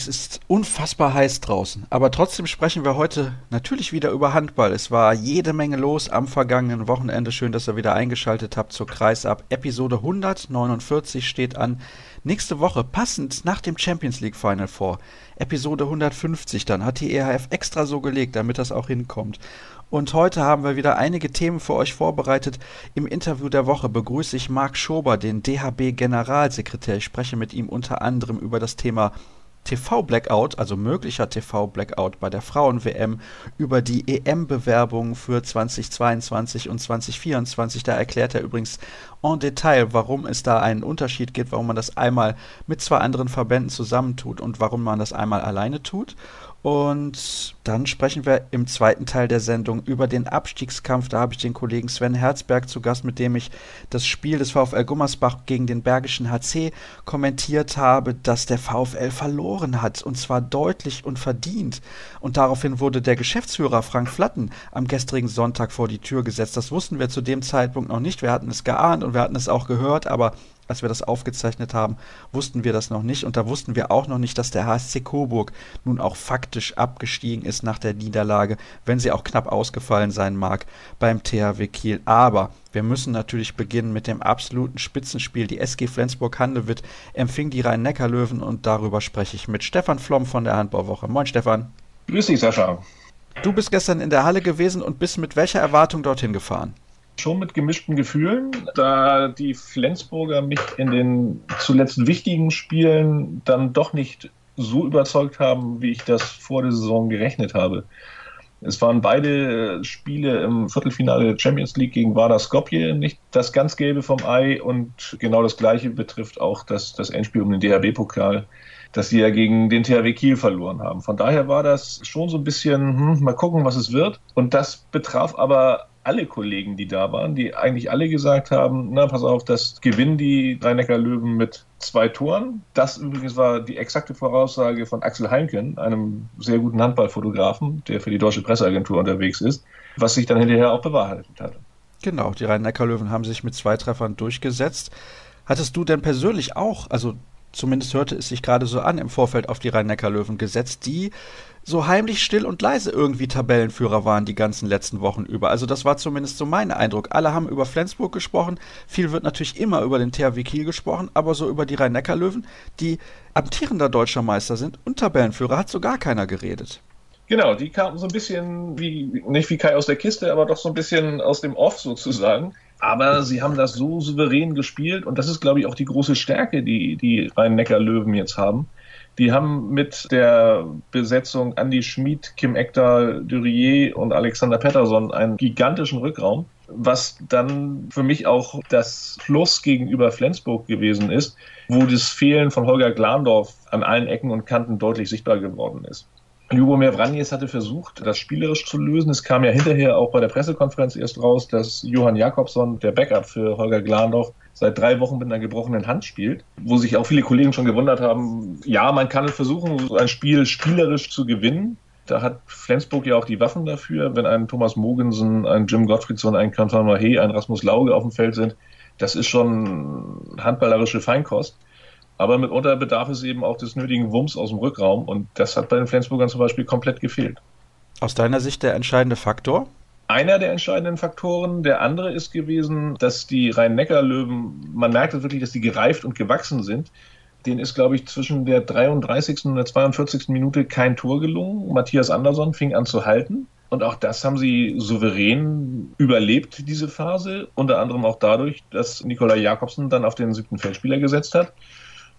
Es ist unfassbar heiß draußen, aber trotzdem sprechen wir heute natürlich wieder über Handball. Es war jede Menge los am vergangenen Wochenende. Schön, dass ihr wieder eingeschaltet habt zur Kreisab. Episode 149 steht an. Nächste Woche, passend nach dem Champions League Final Four, Episode 150 dann, hat die EHF extra so gelegt, damit das auch hinkommt. Und heute haben wir wieder einige Themen für euch vorbereitet. Im Interview der Woche begrüße ich Marc Schober, den DHB Generalsekretär. Ich spreche mit ihm unter anderem über das Thema TV-Blackout, also möglicher TV-Blackout bei der Frauen-WM, über die EM-Bewerbungen für 2022 und 2024. Da erklärt er übrigens en Detail, warum es da einen Unterschied gibt, warum man das einmal mit zwei anderen Verbänden zusammentut und warum man das einmal alleine tut. Und dann sprechen wir im zweiten Teil der Sendung über den Abstiegskampf. Da habe ich den Kollegen Sven Herzberg zu Gast, mit dem ich das Spiel des VfL Gummersbach gegen den Bergischen HC kommentiert habe, dass der VfL verloren hat und zwar deutlich und verdient. Und daraufhin wurde der Geschäftsführer Frank Flatten am gestrigen Sonntag vor die Tür gesetzt. Das wussten wir zu dem Zeitpunkt noch nicht. Wir hatten es geahnt und wir hatten es auch gehört, aber als wir das aufgezeichnet haben, wussten wir das noch nicht. Und da wussten wir auch noch nicht, dass der HSC Coburg nun auch faktisch abgestiegen ist nach der Niederlage, wenn sie auch knapp ausgefallen sein mag beim THW Kiel. Aber wir müssen natürlich beginnen mit dem absoluten Spitzenspiel. Die SG Flensburg-Handewitt empfing die Rhein-Neckar-Löwen und darüber spreche ich mit Stefan Flom von der Handbauwoche. Moin Stefan. Grüß dich, Sascha. Du bist gestern in der Halle gewesen und bist mit welcher Erwartung dorthin gefahren? Schon mit gemischten Gefühlen, da die Flensburger mich in den zuletzt wichtigen Spielen dann doch nicht so überzeugt haben, wie ich das vor der Saison gerechnet habe. Es waren beide Spiele im Viertelfinale der Champions League gegen Vardar Skopje nicht das ganz Gelbe vom Ei und genau das Gleiche betrifft auch das, das Endspiel um den DHB-Pokal, das sie ja gegen den THW Kiel verloren haben. Von daher war das schon so ein bisschen, hm, mal gucken, was es wird. Und das betraf aber alle Kollegen, die da waren, die eigentlich alle gesagt haben, na, pass auf, das gewinnen die Rhein-Neckar-Löwen mit zwei Toren. Das übrigens war die exakte Voraussage von Axel Heinken, einem sehr guten Handballfotografen, der für die Deutsche Presseagentur unterwegs ist, was sich dann hinterher auch bewahrheitet hat. Genau, die Rhein-Neckar-Löwen haben sich mit zwei Treffern durchgesetzt. Hattest du denn persönlich auch, also zumindest hörte es sich gerade so an, im Vorfeld auf die Rhein-Neckar-Löwen gesetzt, die so heimlich still und leise irgendwie Tabellenführer waren die ganzen letzten Wochen über. Also das war zumindest so mein Eindruck. Alle haben über Flensburg gesprochen, viel wird natürlich immer über den THW Kiel gesprochen, aber so über die Rhein-Neckar-Löwen, die amtierender deutscher Meister sind und Tabellenführer, hat so gar keiner geredet. Genau, die kamen so ein bisschen wie, nicht wie Kai aus der Kiste, aber doch so ein bisschen aus dem Off sozusagen. Aber sie haben das so souverän gespielt und das ist, glaube ich, auch die große Stärke, die die Rhein-Neckar-Löwen jetzt haben die haben mit der Besetzung Andy Schmid, Kim Ekdal, Durier und Alexander Pettersson einen gigantischen Rückraum, was dann für mich auch das Plus gegenüber Flensburg gewesen ist, wo das Fehlen von Holger Glandorf an allen Ecken und Kanten deutlich sichtbar geworden ist. Ljubomir Vranjes hatte versucht, das spielerisch zu lösen. Es kam ja hinterher auch bei der Pressekonferenz erst raus, dass Johann Jakobsson, der Backup für Holger Glandorf, seit drei Wochen mit einer gebrochenen Hand spielt, wo sich auch viele Kollegen schon gewundert haben, ja, man kann versuchen, ein Spiel spielerisch zu gewinnen. Da hat Flensburg ja auch die Waffen dafür, wenn ein Thomas Mogensen, ein Jim Gottfriedson, ein Quentin Mahé, ein Rasmus Lauge auf dem Feld sind. Das ist schon handballerische Feinkost. Aber mitunter bedarf es eben auch des nötigen Wumms aus dem Rückraum und das hat bei den Flensburgern zum Beispiel komplett gefehlt. Aus deiner Sicht der entscheidende Faktor? Einer der entscheidenden Faktoren. Der andere ist gewesen, dass die Rhein-Neckar-Löwen, man merkt wirklich, dass die gereift und gewachsen sind. Den ist, glaube ich, zwischen der 33. und der 42. Minute kein Tor gelungen. Matthias Andersson fing an zu halten. Und auch das haben sie souverän überlebt, diese Phase. Unter anderem auch dadurch, dass Nikolai Jakobsen dann auf den siebten Feldspieler gesetzt hat.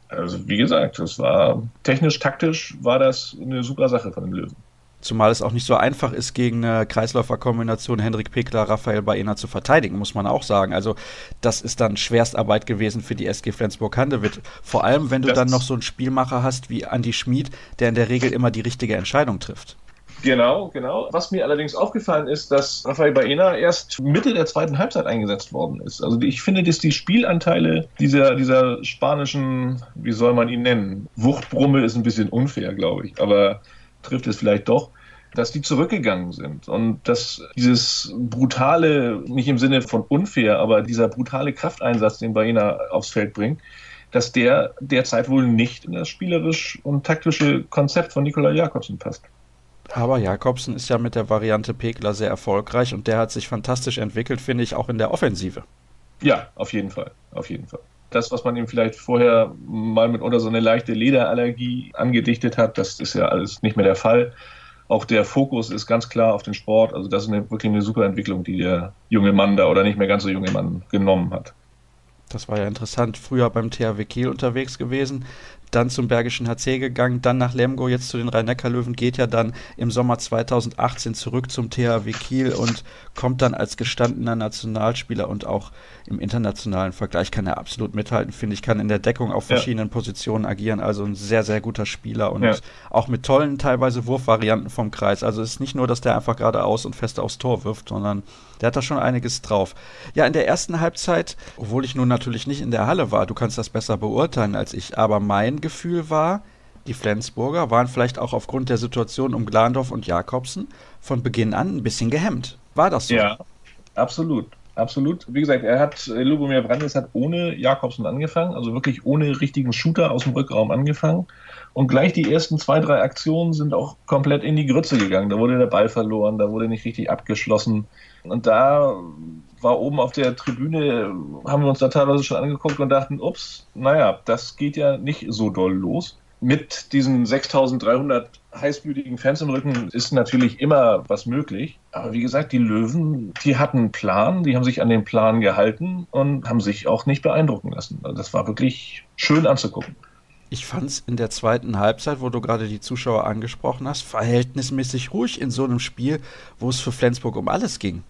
Also wie gesagt, das war technisch, taktisch war das eine super Sache von den Löwen. Zumal es auch nicht so einfach ist, gegen eine Kreisläuferkombination Hendrik Pekler, Raphael Baena zu verteidigen, muss man auch sagen. Also, das ist dann Schwerstarbeit gewesen für die SG Flensburg-Handewitt. Vor allem, wenn du das dann noch so einen Spielmacher hast wie Andy Schmid, der in der Regel immer die richtige Entscheidung trifft. Genau, genau. Was mir allerdings aufgefallen ist, dass Rafael Baena erst Mitte der zweiten Halbzeit eingesetzt worden ist. Also ich finde, dass die Spielanteile dieser, dieser spanischen, wie soll man ihn nennen? Wuchtbrumme ist ein bisschen unfair, glaube ich, aber trifft es vielleicht doch dass die zurückgegangen sind und dass dieses brutale, nicht im Sinne von unfair, aber dieser brutale Krafteinsatz, den Baena aufs Feld bringt, dass der derzeit wohl nicht in das spielerisch und taktische Konzept von Nikola Jakobsen passt. Aber Jakobsen ist ja mit der Variante Pekler sehr erfolgreich und der hat sich fantastisch entwickelt, finde ich, auch in der Offensive. Ja, auf jeden Fall, auf jeden Fall. Das, was man ihm vielleicht vorher mal mitunter so eine leichte Lederallergie angedichtet hat, das ist ja alles nicht mehr der Fall. Auch der Fokus ist ganz klar auf den Sport. Also das ist eine, wirklich eine super Entwicklung, die der junge Mann da oder nicht mehr ganz so junge Mann genommen hat. Das war ja interessant. Früher beim THW Kiel unterwegs gewesen, dann zum Bergischen HC gegangen, dann nach Lemgo, jetzt zu den Rhein-Neckar-Löwen, geht ja dann im Sommer 2018 zurück zum THW Kiel und kommt dann als gestandener Nationalspieler und auch im internationalen Vergleich kann er absolut mithalten, finde ich, kann in der Deckung auf verschiedenen ja. Positionen agieren, also ein sehr, sehr guter Spieler und ja. auch mit tollen teilweise Wurfvarianten vom Kreis. Also es ist nicht nur, dass der einfach geradeaus und fest aufs Tor wirft, sondern der hat da schon einiges drauf. Ja, in der ersten Halbzeit, obwohl ich nun natürlich nicht in der Halle war, du kannst das besser beurteilen als ich, aber mein Gefühl war, die Flensburger waren vielleicht auch aufgrund der Situation um Glandorf und Jakobsen von Beginn an ein bisschen gehemmt. War das so? Ja, absolut. Absolut. Wie gesagt, er hat, Lubomir Brandes hat ohne Jakobsen angefangen, also wirklich ohne richtigen Shooter aus dem Rückraum angefangen. Und gleich die ersten zwei, drei Aktionen sind auch komplett in die Grütze gegangen. Da wurde der Ball verloren, da wurde nicht richtig abgeschlossen. Und da war oben auf der Tribüne, haben wir uns da teilweise schon angeguckt und dachten, ups, naja, das geht ja nicht so doll los. Mit diesen 6300 heißblütigen Fans im Rücken ist natürlich immer was möglich. Aber wie gesagt, die Löwen, die hatten einen Plan, die haben sich an den Plan gehalten und haben sich auch nicht beeindrucken lassen. Also das war wirklich schön anzugucken. Ich fand es in der zweiten Halbzeit, wo du gerade die Zuschauer angesprochen hast, verhältnismäßig ruhig in so einem Spiel, wo es für Flensburg um alles ging.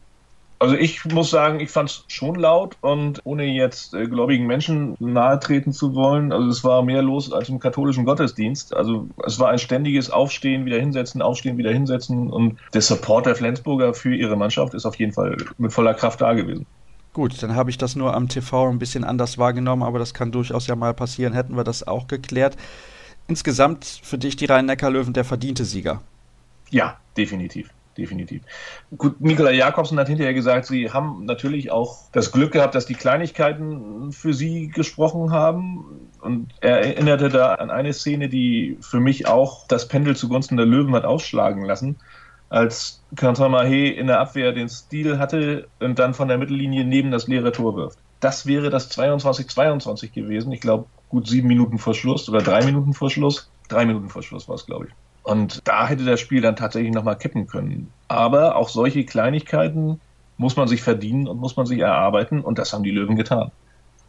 Also ich muss sagen, ich fand es schon laut und ohne jetzt äh, gläubigen Menschen nahe treten zu wollen, also es war mehr los als im katholischen Gottesdienst. Also es war ein ständiges Aufstehen, wieder hinsetzen, Aufstehen, wieder hinsetzen und der Support der Flensburger für ihre Mannschaft ist auf jeden Fall mit voller Kraft da gewesen. Gut, dann habe ich das nur am TV ein bisschen anders wahrgenommen, aber das kann durchaus ja mal passieren, hätten wir das auch geklärt. Insgesamt für dich die Rhein-Neckar-Löwen der verdiente Sieger. Ja, definitiv definitiv. Gut, Nikola Jakobsen hat hinterher gesagt, sie haben natürlich auch das Glück gehabt, dass die Kleinigkeiten für sie gesprochen haben. Und er erinnerte da an eine Szene, die für mich auch das Pendel zugunsten der Löwen hat ausschlagen lassen, als Quentin Mahé in der Abwehr den Stil hatte und dann von der Mittellinie neben das leere Tor wirft. Das wäre das 22-22 gewesen. Ich glaube, gut sieben Minuten vor Schluss oder drei Minuten vor Schluss. Drei Minuten vor Schluss war es, glaube ich. Und da hätte das Spiel dann tatsächlich nochmal kippen können. Aber auch solche Kleinigkeiten muss man sich verdienen und muss man sich erarbeiten und das haben die Löwen getan.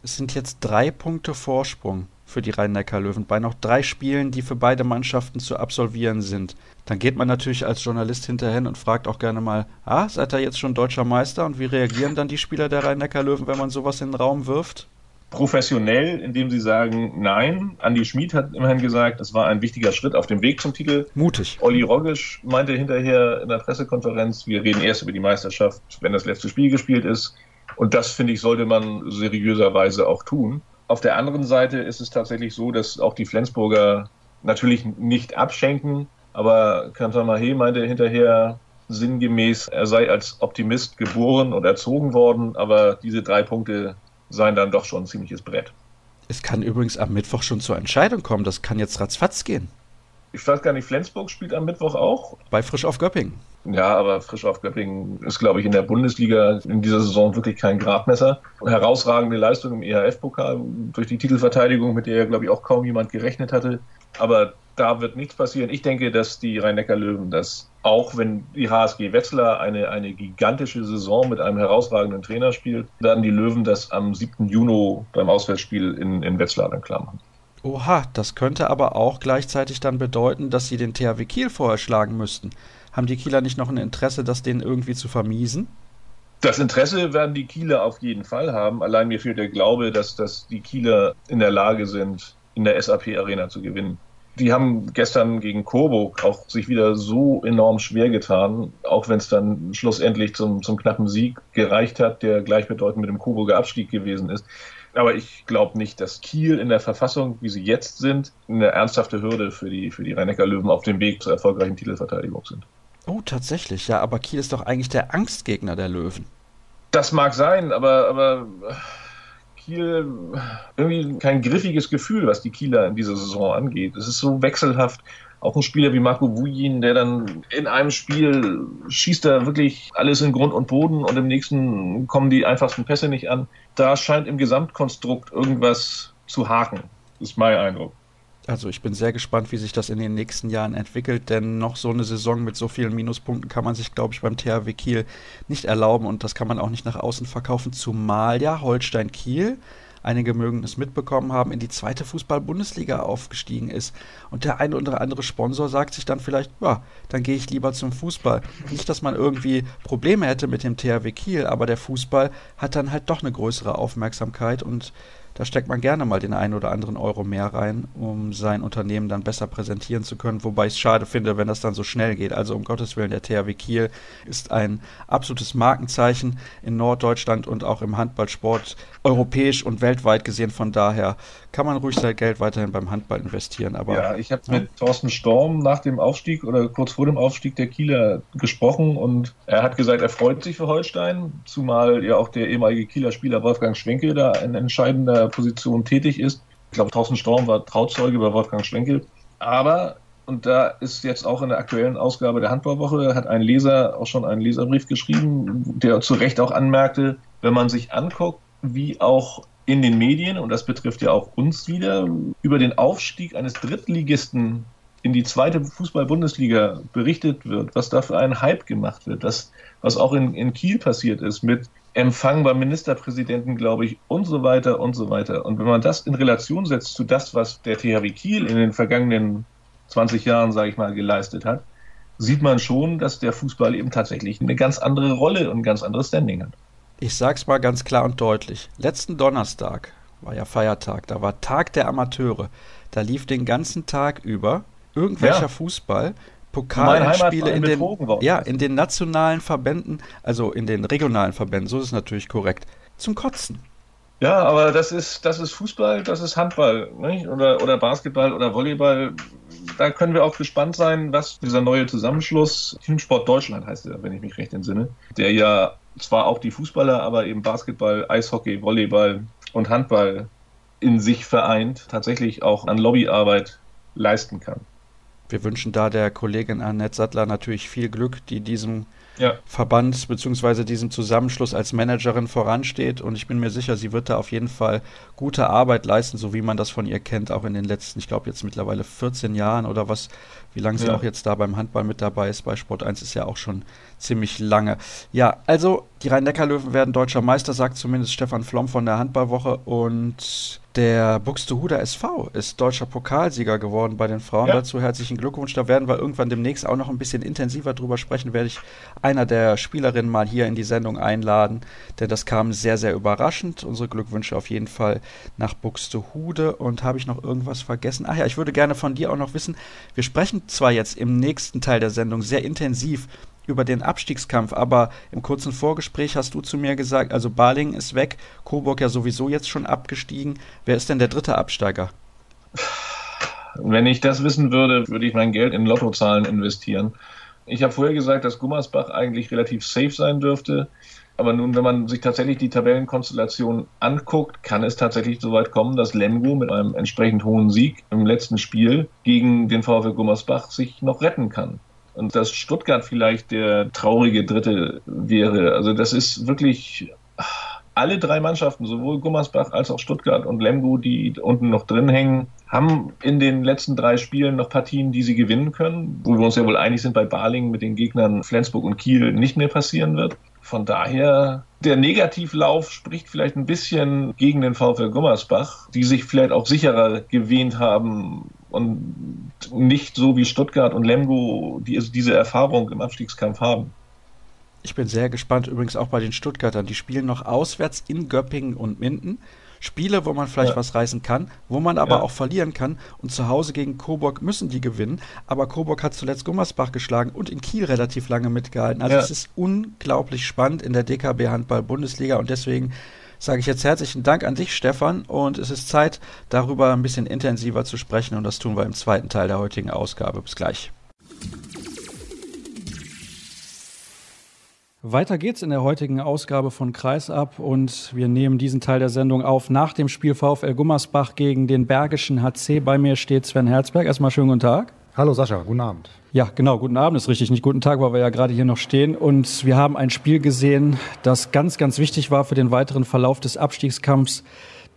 Es sind jetzt drei Punkte Vorsprung für die Rhein-Neckar-Löwen bei noch drei Spielen, die für beide Mannschaften zu absolvieren sind. Dann geht man natürlich als Journalist hinterher und fragt auch gerne mal, ah, seid ihr jetzt schon deutscher Meister und wie reagieren dann die Spieler der Rhein-Neckar-Löwen, wenn man sowas in den Raum wirft? professionell, indem sie sagen, nein. Andi Schmid hat immerhin gesagt, das war ein wichtiger Schritt auf dem Weg zum Titel. Mutig. Olli Roggisch meinte hinterher in der Pressekonferenz, wir reden erst über die Meisterschaft, wenn das letzte Spiel gespielt ist. Und das, finde ich, sollte man seriöserweise auch tun. Auf der anderen Seite ist es tatsächlich so, dass auch die Flensburger natürlich nicht abschenken, aber Kantamahe meinte hinterher sinngemäß, er sei als Optimist geboren und erzogen worden, aber diese drei Punkte seien dann doch schon ein ziemliches Brett. Es kann übrigens am Mittwoch schon zur Entscheidung kommen. Das kann jetzt ratzfatz gehen. Ich weiß gar nicht, Flensburg spielt am Mittwoch auch. Bei Frisch auf Göppingen. Ja, aber Frisch auf Göppingen ist, glaube ich, in der Bundesliga in dieser Saison wirklich kein Gradmesser. Herausragende Leistung im EHF-Pokal durch die Titelverteidigung, mit der glaube ich, auch kaum jemand gerechnet hatte. Aber da wird nichts passieren. Ich denke, dass die Rhein-Neckar-Löwen das, auch wenn die HSG Wetzlar eine, eine gigantische Saison mit einem herausragenden Trainer spielt, werden die Löwen das am 7. Juni beim Auswärtsspiel in, in Wetzlar dann klar machen. Oha, das könnte aber auch gleichzeitig dann bedeuten, dass sie den THW Kiel vorher schlagen müssten. Haben die Kieler nicht noch ein Interesse, das denen irgendwie zu vermiesen? Das Interesse werden die Kieler auf jeden Fall haben. Allein mir fehlt der Glaube, dass, dass die Kieler in der Lage sind, in der SAP Arena zu gewinnen. Die haben gestern gegen Coburg auch sich wieder so enorm schwer getan, auch wenn es dann schlussendlich zum, zum knappen Sieg gereicht hat, der gleichbedeutend mit dem Coburger Abstieg gewesen ist. Aber ich glaube nicht, dass Kiel in der Verfassung, wie sie jetzt sind, eine ernsthafte Hürde für die, für die rhein löwen auf dem Weg zur erfolgreichen Titelverteidigung sind. Oh, tatsächlich, ja, aber Kiel ist doch eigentlich der Angstgegner der Löwen. Das mag sein, aber, aber Kiel irgendwie kein griffiges Gefühl, was die Kieler in dieser Saison angeht. Es ist so wechselhaft. Auch ein Spieler wie Marco Wujin, der dann in einem Spiel schießt er wirklich alles in Grund und Boden und im nächsten kommen die einfachsten Pässe nicht an. Da scheint im Gesamtkonstrukt irgendwas zu haken, ist mein Eindruck. Also ich bin sehr gespannt, wie sich das in den nächsten Jahren entwickelt, denn noch so eine Saison mit so vielen Minuspunkten kann man sich, glaube ich, beim THW Kiel nicht erlauben und das kann man auch nicht nach außen verkaufen, zumal ja Holstein Kiel, einige mögen es mitbekommen haben, in die zweite Fußball-Bundesliga aufgestiegen ist. Und der eine oder andere Sponsor sagt sich dann vielleicht, ja, dann gehe ich lieber zum Fußball. Nicht, dass man irgendwie Probleme hätte mit dem THW Kiel, aber der Fußball hat dann halt doch eine größere Aufmerksamkeit und da steckt man gerne mal den einen oder anderen Euro mehr rein, um sein Unternehmen dann besser präsentieren zu können. Wobei ich es schade finde, wenn das dann so schnell geht. Also um Gottes Willen, der THW Kiel ist ein absolutes Markenzeichen in Norddeutschland und auch im Handballsport europäisch und weltweit gesehen. Von daher kann man ruhig sein Geld weiterhin beim Handball investieren. Aber, ja, ich habe ja. mit Thorsten Storm nach dem Aufstieg oder kurz vor dem Aufstieg der Kieler gesprochen und er hat gesagt, er freut sich für Holstein, zumal ja auch der ehemalige Kieler Spieler Wolfgang Schwenke da ein entscheidender Position tätig ist. Ich glaube, Thorsten Storm war Trauzeuge bei Wolfgang Schwenkel. Aber, und da ist jetzt auch in der aktuellen Ausgabe der Handballwoche, hat ein Leser auch schon einen Leserbrief geschrieben, der zu Recht auch anmerkte, wenn man sich anguckt, wie auch in den Medien, und das betrifft ja auch uns wieder, über den Aufstieg eines Drittligisten in die zweite Fußball-Bundesliga berichtet wird, was da für einen Hype gemacht wird, das, was auch in, in Kiel passiert ist mit Empfang beim Ministerpräsidenten, glaube ich, und so weiter und so weiter. Und wenn man das in Relation setzt zu das, was der THW Kiel in den vergangenen 20 Jahren, sage ich mal, geleistet hat, sieht man schon, dass der Fußball eben tatsächlich eine ganz andere Rolle und ein ganz anderes Standing hat. Ich sag's mal ganz klar und deutlich. Letzten Donnerstag war ja Feiertag, da war Tag der Amateure. Da lief den ganzen Tag über irgendwelcher ja. Fußball Pokalspiele in den, ja, in den nationalen Verbänden, also in den regionalen Verbänden, so ist es natürlich korrekt, zum Kotzen. Ja, aber das ist, das ist Fußball, das ist Handball, nicht? Oder, oder Basketball oder Volleyball. Da können wir auch gespannt sein, was dieser neue Zusammenschluss, Teamsport Deutschland heißt er, wenn ich mich recht entsinne, der ja zwar auch die Fußballer, aber eben Basketball, Eishockey, Volleyball und Handball in sich vereint, tatsächlich auch an Lobbyarbeit leisten kann wir wünschen da der Kollegin Annette Sattler natürlich viel Glück, die diesem ja. Verband bzw. diesem Zusammenschluss als Managerin voransteht. Und ich bin mir sicher, sie wird da auf jeden Fall gute Arbeit leisten, so wie man das von ihr kennt, auch in den letzten, ich glaube jetzt mittlerweile 14 Jahren oder was, wie lange sie ja. auch jetzt da beim Handball mit dabei ist. Bei Sport 1 ist ja auch schon ziemlich lange. Ja, also die Rhein-Neckar-Löwen werden deutscher Meister, sagt zumindest Stefan Flom von der Handballwoche. Und der Buxtehuder SV ist deutscher Pokalsieger geworden bei den Frauen. Ja. Dazu herzlichen Glückwunsch. Da werden wir irgendwann demnächst auch noch ein bisschen intensiver drüber sprechen. Werde ich einer der Spielerinnen mal hier in die Sendung einladen, denn das kam sehr, sehr überraschend. Unsere Glückwünsche auf jeden Fall nach Buxtehude. Und habe ich noch irgendwas vergessen? Ach ja, ich würde gerne von dir auch noch wissen. Wir sprechen zwar jetzt im nächsten Teil der Sendung sehr intensiv über den Abstiegskampf, aber im kurzen Vorgespräch hast du zu mir gesagt, also Baling ist weg, Coburg ja sowieso jetzt schon abgestiegen. Wer ist denn der dritte Absteiger? Wenn ich das wissen würde, würde ich mein Geld in Lottozahlen investieren. Ich habe vorher gesagt, dass Gummersbach eigentlich relativ safe sein dürfte. Aber nun, wenn man sich tatsächlich die Tabellenkonstellation anguckt, kann es tatsächlich so weit kommen, dass Lemgo mit einem entsprechend hohen Sieg im letzten Spiel gegen den VfL Gummersbach sich noch retten kann und dass Stuttgart vielleicht der traurige Dritte wäre. Also das ist wirklich alle drei Mannschaften, sowohl Gummersbach als auch Stuttgart und Lemgo, die unten noch drin hängen, haben in den letzten drei Spielen noch Partien, die sie gewinnen können, wo wir uns ja wohl einig sind, bei Baling mit den Gegnern Flensburg und Kiel nicht mehr passieren wird. Von daher, der Negativlauf spricht vielleicht ein bisschen gegen den VfL Gummersbach, die sich vielleicht auch sicherer gewähnt haben, und nicht so wie Stuttgart und Lemgo die also diese Erfahrung im Abstiegskampf haben. Ich bin sehr gespannt übrigens auch bei den Stuttgartern. Die spielen noch auswärts in Göppingen und Minden. Spiele, wo man vielleicht ja. was reißen kann, wo man aber ja. auch verlieren kann. Und zu Hause gegen Coburg müssen die gewinnen. Aber Coburg hat zuletzt Gummersbach geschlagen und in Kiel relativ lange mitgehalten. Also ja. es ist unglaublich spannend in der DKB Handball Bundesliga und deswegen sage ich jetzt herzlichen Dank an dich, Stefan, und es ist Zeit, darüber ein bisschen intensiver zu sprechen und das tun wir im zweiten Teil der heutigen Ausgabe. Bis gleich. Weiter geht's in der heutigen Ausgabe von Kreisab und wir nehmen diesen Teil der Sendung auf nach dem Spiel VfL Gummersbach gegen den Bergischen HC. Bei mir steht Sven Herzberg. Erstmal schönen guten Tag. Hallo Sascha, guten Abend. Ja, genau, guten Abend ist richtig, nicht guten Tag, weil wir ja gerade hier noch stehen. Und wir haben ein Spiel gesehen, das ganz, ganz wichtig war für den weiteren Verlauf des Abstiegskampfs.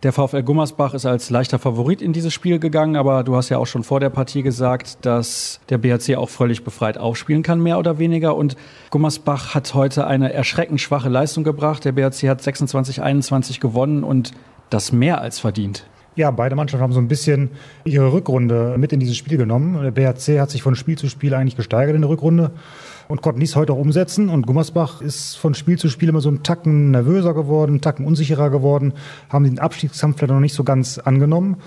Der VfL Gummersbach ist als leichter Favorit in dieses Spiel gegangen, aber du hast ja auch schon vor der Partie gesagt, dass der BHC auch völlig befreit aufspielen kann, mehr oder weniger. Und Gummersbach hat heute eine erschreckend schwache Leistung gebracht. Der BHC hat 26-21 gewonnen und das mehr als verdient. Ja, beide Mannschaften haben so ein bisschen ihre Rückrunde mit in dieses Spiel genommen. Der BHC hat sich von Spiel zu Spiel eigentlich gesteigert in der Rückrunde und konnten dies heute auch umsetzen. Und Gummersbach ist von Spiel zu Spiel immer so einen Tacken nervöser geworden, einen Tacken unsicherer geworden, haben den Abstiegskampf vielleicht noch nicht so ganz angenommen.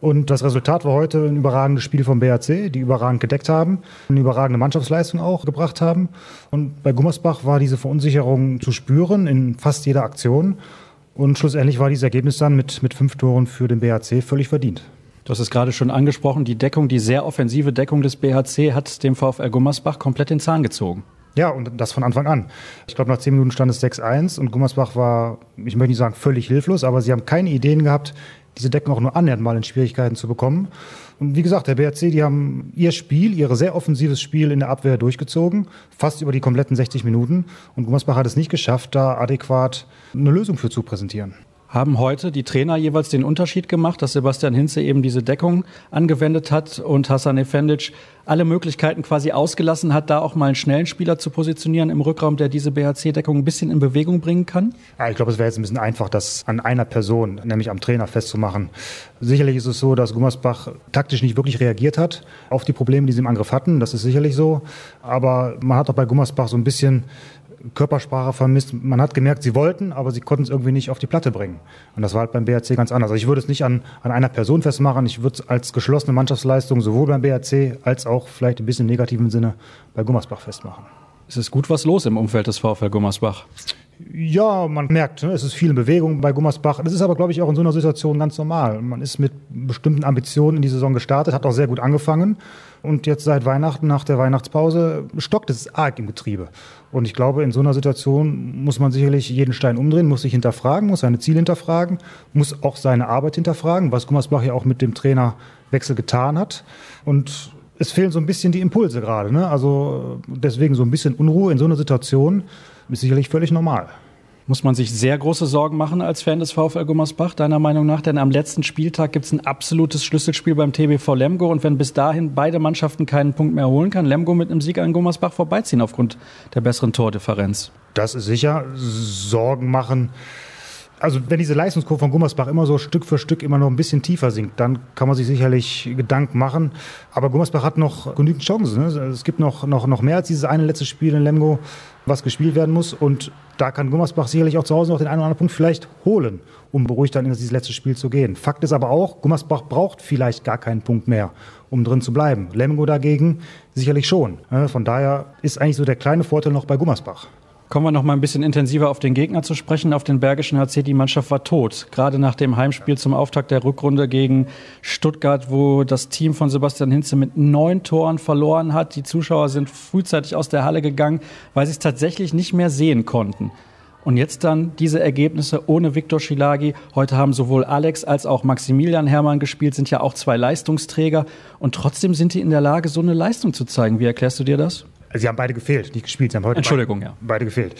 Und das Resultat war heute ein überragendes Spiel vom BHC, die überragend gedeckt haben, eine überragende Mannschaftsleistung auch gebracht haben. Und bei Gummersbach war diese Verunsicherung zu spüren in fast jeder Aktion. Und schlussendlich war dieses Ergebnis dann mit, mit fünf Toren für den BHC völlig verdient. Du hast es gerade schon angesprochen, die Deckung, die sehr offensive Deckung des BHC hat dem VfL Gummersbach komplett den Zahn gezogen. Ja, und das von Anfang an. Ich glaube, nach zehn Minuten stand es 6-1 und Gummersbach war, ich möchte nicht sagen völlig hilflos, aber sie haben keine Ideen gehabt, diese Deckung auch nur annähernd mal in Schwierigkeiten zu bekommen. Und wie gesagt, der BRC, die haben ihr Spiel, ihr sehr offensives Spiel in der Abwehr durchgezogen, fast über die kompletten 60 Minuten. Und Gummersbach hat es nicht geschafft, da adäquat eine Lösung für zu präsentieren haben heute die Trainer jeweils den Unterschied gemacht, dass Sebastian Hinze eben diese Deckung angewendet hat und Hassan Efendic alle Möglichkeiten quasi ausgelassen hat, da auch mal einen schnellen Spieler zu positionieren im Rückraum, der diese BHC-Deckung ein bisschen in Bewegung bringen kann? Ja, ich glaube, es wäre jetzt ein bisschen einfach, das an einer Person, nämlich am Trainer festzumachen. Sicherlich ist es so, dass Gummersbach taktisch nicht wirklich reagiert hat auf die Probleme, die sie im Angriff hatten. Das ist sicherlich so. Aber man hat auch bei Gummersbach so ein bisschen Körpersprache vermisst. Man hat gemerkt, sie wollten, aber sie konnten es irgendwie nicht auf die Platte bringen. Und das war halt beim BRC ganz anders. Also ich würde es nicht an, an einer Person festmachen. Ich würde es als geschlossene Mannschaftsleistung sowohl beim BRC als auch vielleicht ein bisschen im negativen Sinne bei Gummersbach festmachen. Es ist gut was los im Umfeld des VfL Gummersbach. Ja, man merkt, ne, es ist viel Bewegung bei Gummersbach. Das ist aber, glaube ich, auch in so einer Situation ganz normal. Man ist mit bestimmten Ambitionen in die Saison gestartet, hat auch sehr gut angefangen. Und jetzt seit Weihnachten, nach der Weihnachtspause, stockt es arg im Getriebe. Und ich glaube, in so einer Situation muss man sicherlich jeden Stein umdrehen, muss sich hinterfragen, muss seine Ziele hinterfragen, muss auch seine Arbeit hinterfragen, was Gummersbach ja auch mit dem Trainerwechsel getan hat. Und es fehlen so ein bisschen die Impulse gerade. Ne? Also deswegen so ein bisschen Unruhe in so einer Situation ist sicherlich völlig normal. Muss man sich sehr große Sorgen machen als Fan des VfL Gummersbach, deiner Meinung nach? Denn am letzten Spieltag gibt es ein absolutes Schlüsselspiel beim TBV Lemgo. Und wenn bis dahin beide Mannschaften keinen Punkt mehr holen, kann Lemgo mit einem Sieg an Gummersbach vorbeiziehen aufgrund der besseren Tordifferenz. Das ist sicher. Sorgen machen also wenn diese Leistungskurve von Gummersbach immer so Stück für Stück immer noch ein bisschen tiefer sinkt, dann kann man sich sicherlich Gedanken machen. Aber Gummersbach hat noch genügend Chancen. Ne? Es gibt noch, noch, noch mehr als dieses eine letzte Spiel in Lemgo, was gespielt werden muss. Und da kann Gummersbach sicherlich auch zu Hause noch den einen oder anderen Punkt vielleicht holen, um beruhigt dann in dieses letzte Spiel zu gehen. Fakt ist aber auch, Gummersbach braucht vielleicht gar keinen Punkt mehr, um drin zu bleiben. Lemgo dagegen sicherlich schon. Ne? Von daher ist eigentlich so der kleine Vorteil noch bei Gummersbach. Kommen wir noch mal ein bisschen intensiver auf den Gegner zu sprechen. Auf den Bergischen HC, die Mannschaft war tot. Gerade nach dem Heimspiel zum Auftakt der Rückrunde gegen Stuttgart, wo das Team von Sebastian Hinze mit neun Toren verloren hat. Die Zuschauer sind frühzeitig aus der Halle gegangen, weil sie es tatsächlich nicht mehr sehen konnten. Und jetzt dann diese Ergebnisse ohne Viktor Schilagi. Heute haben sowohl Alex als auch Maximilian Hermann gespielt, sind ja auch zwei Leistungsträger. Und trotzdem sind die in der Lage, so eine Leistung zu zeigen. Wie erklärst du dir das? Sie haben beide gefehlt, nicht gespielt. Sie haben heute Entschuldigung, beide, ja. Beide gefehlt.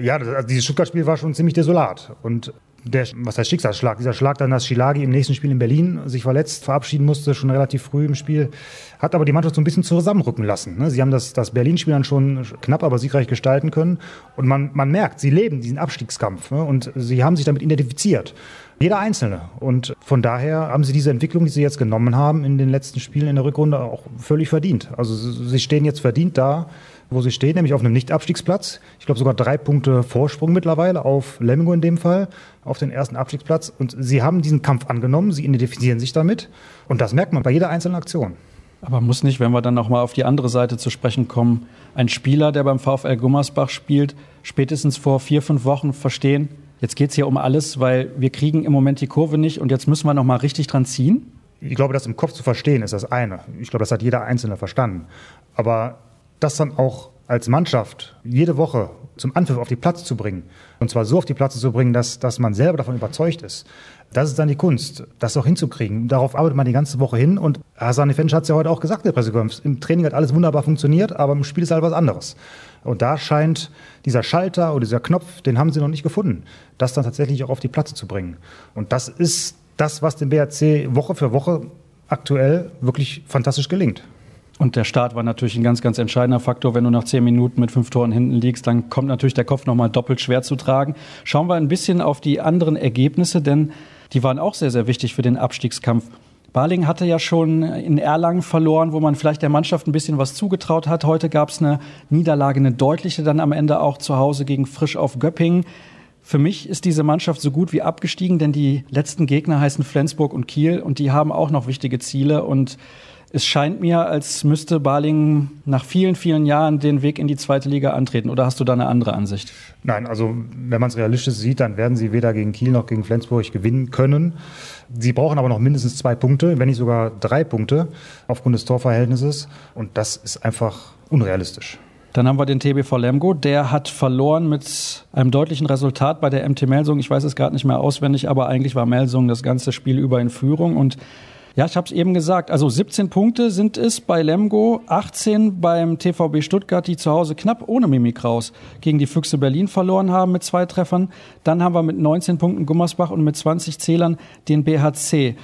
Ja, also dieses Stuttgart-Spiel war schon ziemlich desolat. Und der, was heißt Schicksalsschlag? Dieser Schlag dann, dass Schilagi im nächsten Spiel in Berlin sich verletzt verabschieden musste, schon relativ früh im Spiel, hat aber die Mannschaft so ein bisschen zusammenrücken lassen. Ne? Sie haben das, das Berlin-Spiel dann schon knapp, aber siegreich gestalten können. Und man, man merkt, sie leben diesen Abstiegskampf ne? und sie haben sich damit identifiziert. Jeder Einzelne. Und von daher haben sie diese Entwicklung, die sie jetzt genommen haben in den letzten Spielen in der Rückrunde, auch völlig verdient. Also sie stehen jetzt verdient da, wo sie stehen, nämlich auf einem Nicht-Abstiegsplatz. Ich glaube sogar drei Punkte Vorsprung mittlerweile auf Lemgo in dem Fall, auf den ersten Abstiegsplatz. Und sie haben diesen Kampf angenommen, sie identifizieren sich damit. Und das merkt man bei jeder einzelnen Aktion. Aber muss nicht, wenn wir dann nochmal auf die andere Seite zu sprechen kommen, ein Spieler, der beim VfL Gummersbach spielt, spätestens vor vier, fünf Wochen verstehen, jetzt geht es hier um alles, weil wir kriegen im Moment die Kurve nicht und jetzt müssen wir nochmal richtig dran ziehen? Ich glaube, das im Kopf zu verstehen ist das eine. Ich glaube, das hat jeder Einzelne verstanden. Aber das dann auch als Mannschaft jede Woche zum Anpfiff auf die Platz zu bringen. Und zwar so auf die Platz zu bringen, dass, dass man selber davon überzeugt ist. Das ist dann die Kunst, das auch hinzukriegen. Darauf arbeitet man die ganze Woche hin. Und Hasan Efendic hat es ja heute auch gesagt der Pressekonferenz. Im Training hat alles wunderbar funktioniert, aber im Spiel ist halt was anderes. Und da scheint dieser Schalter oder dieser Knopf, den haben sie noch nicht gefunden, das dann tatsächlich auch auf die Platte zu bringen. Und das ist das, was dem BRC Woche für Woche aktuell wirklich fantastisch gelingt. Und der Start war natürlich ein ganz, ganz entscheidender Faktor. Wenn du nach zehn Minuten mit fünf Toren hinten liegst, dann kommt natürlich der Kopf nochmal doppelt schwer zu tragen. Schauen wir ein bisschen auf die anderen Ergebnisse, denn die waren auch sehr, sehr wichtig für den Abstiegskampf. Baling hatte ja schon in Erlangen verloren, wo man vielleicht der Mannschaft ein bisschen was zugetraut hat. Heute gab es eine Niederlage, eine deutliche dann am Ende auch zu Hause gegen Frisch auf Göppingen. Für mich ist diese Mannschaft so gut wie abgestiegen, denn die letzten Gegner heißen Flensburg und Kiel und die haben auch noch wichtige Ziele und es scheint mir, als müsste Baling nach vielen, vielen Jahren den Weg in die zweite Liga antreten. Oder hast du da eine andere Ansicht? Nein, also wenn man es realistisch sieht, dann werden sie weder gegen Kiel noch gegen Flensburg gewinnen können. Sie brauchen aber noch mindestens zwei Punkte, wenn nicht sogar drei Punkte aufgrund des Torverhältnisses. Und das ist einfach unrealistisch. Dann haben wir den TBV Lemgo. Der hat verloren mit einem deutlichen Resultat bei der MT Melsung. Ich weiß es gerade nicht mehr auswendig, aber eigentlich war Melsung das ganze Spiel über in Führung. Und ja, ich habe es eben gesagt. Also 17 Punkte sind es bei Lemgo, 18 beim TVB Stuttgart, die zu Hause knapp ohne Mimik raus gegen die Füchse Berlin verloren haben mit zwei Treffern. Dann haben wir mit 19 Punkten Gummersbach und mit 20 Zählern den BHC.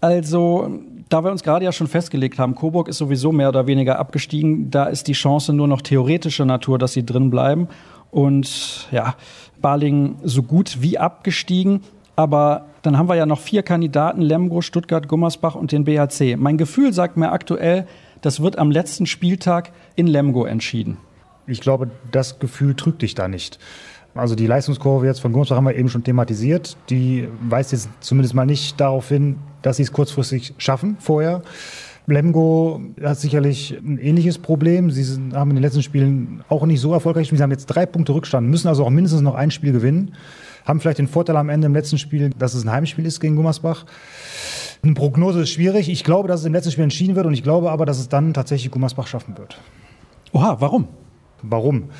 Also, da wir uns gerade ja schon festgelegt haben, Coburg ist sowieso mehr oder weniger abgestiegen, da ist die Chance nur noch theoretischer Natur, dass sie drin bleiben. Und ja, Baling so gut wie abgestiegen. Aber dann haben wir ja noch vier Kandidaten, Lemgo, Stuttgart, Gummersbach und den BHC. Mein Gefühl sagt mir aktuell, das wird am letzten Spieltag in Lemgo entschieden. Ich glaube, das Gefühl trügt dich da nicht. Also die Leistungskurve jetzt von Gummersbach haben wir eben schon thematisiert. Die weist jetzt zumindest mal nicht darauf hin, dass sie es kurzfristig schaffen vorher. Lemgo hat sicherlich ein ähnliches Problem. Sie haben in den letzten Spielen auch nicht so erfolgreich gespielt. Sie haben jetzt drei Punkte Rückstand, müssen also auch mindestens noch ein Spiel gewinnen. Haben vielleicht den Vorteil am Ende im letzten Spiel, dass es ein Heimspiel ist gegen Gummersbach. Eine Prognose ist schwierig. Ich glaube, dass es im letzten Spiel entschieden wird und ich glaube aber, dass es dann tatsächlich Gummersbach schaffen wird. Oha, warum? Warum?